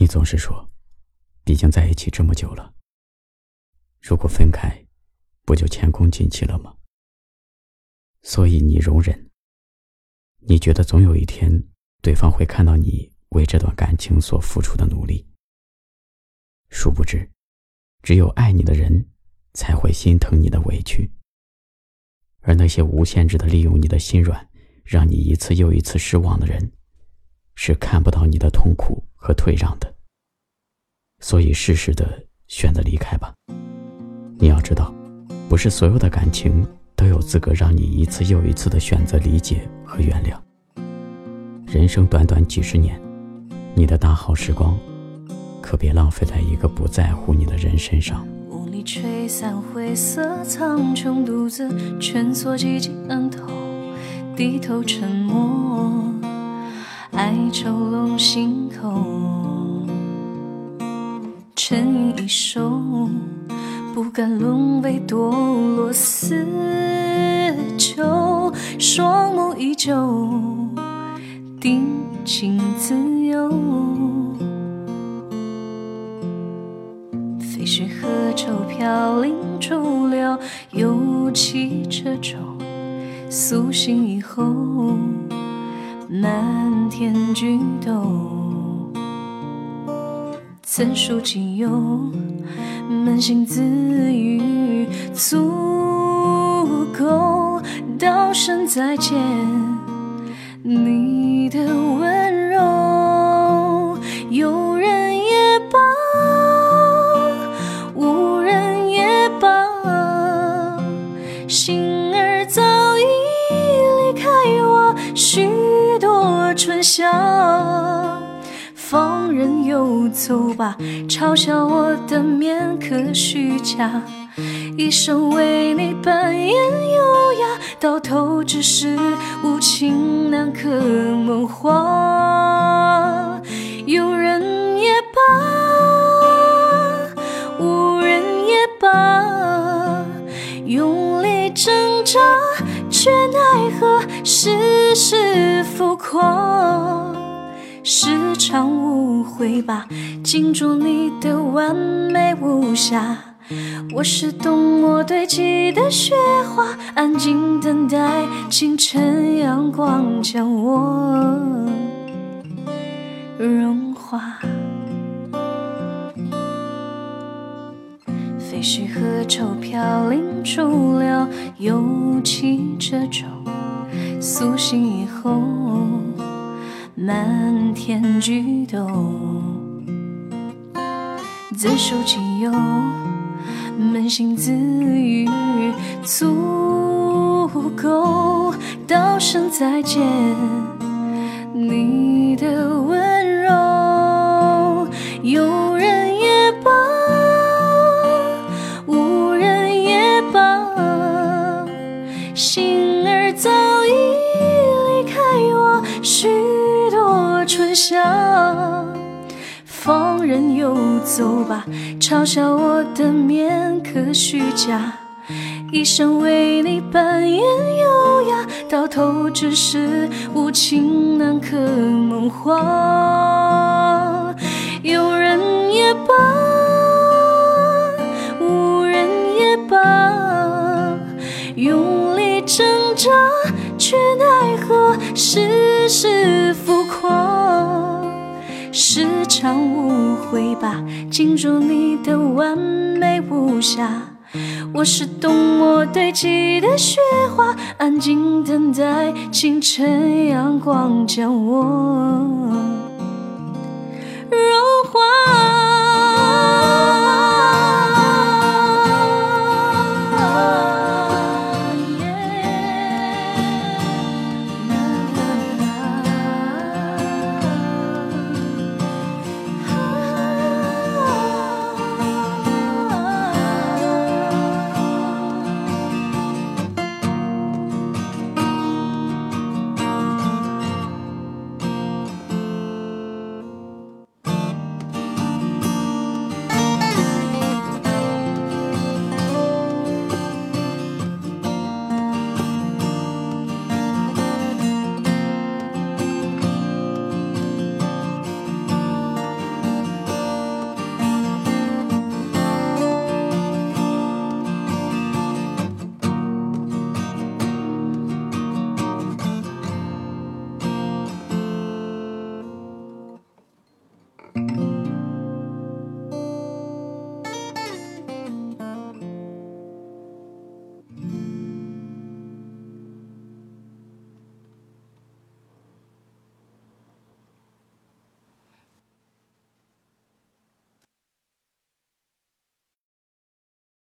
你总是说，毕竟在一起这么久了，如果分开，不就前功尽弃了吗？所以你容忍。你觉得总有一天，对方会看到你为这段感情所付出的努力。殊不知，只有爱你的人，才会心疼你的委屈。而那些无限制的利用你的心软，让你一次又一次失望的人，是看不到你的痛苦和退让的。所以，适时的选择离开吧。你要知道，不是所有的感情都有资格让你一次又一次的选择理解和原谅。人生短短几十年，你的大好时光，可别浪费在一个不在乎你的人身上。雾里吹散灰色苍穹，独自蜷缩寂静案头，低头沉默，爱愁笼心口，沉吟一首，不敢沦为堕落死囚，双目依旧。定情自由，飞絮何愁飘零逐流，又起车舟，苏醒以后，漫天菊斗，曾书仅有，扪心自语足够，道声再见。你的温柔，有人也罢，无人也罢，心儿早已离开我春夏。放任游走吧，嘲笑我的面可虚假。一生为你扮演优雅，到头只是无情难可梦话。事浮夸。是场误会吧，敬重你的完美无瑕。我是冬末堆积的雪花，安静等待清晨阳光将我融化。废墟河舟飘零逐流，又起着舟，苏醒以后，漫天菊斗，自受其有？扪心自语足够，道声再见。放任游走吧，嘲笑我的面可虚假。一生为你扮演优雅，到头只是无情难可梦话。有人也罢，无人也罢，用力挣扎，却奈何世事浮。是场误会吧，进入你的完美无瑕。我是冬末堆积的雪花，安静等待清晨阳光将我融化。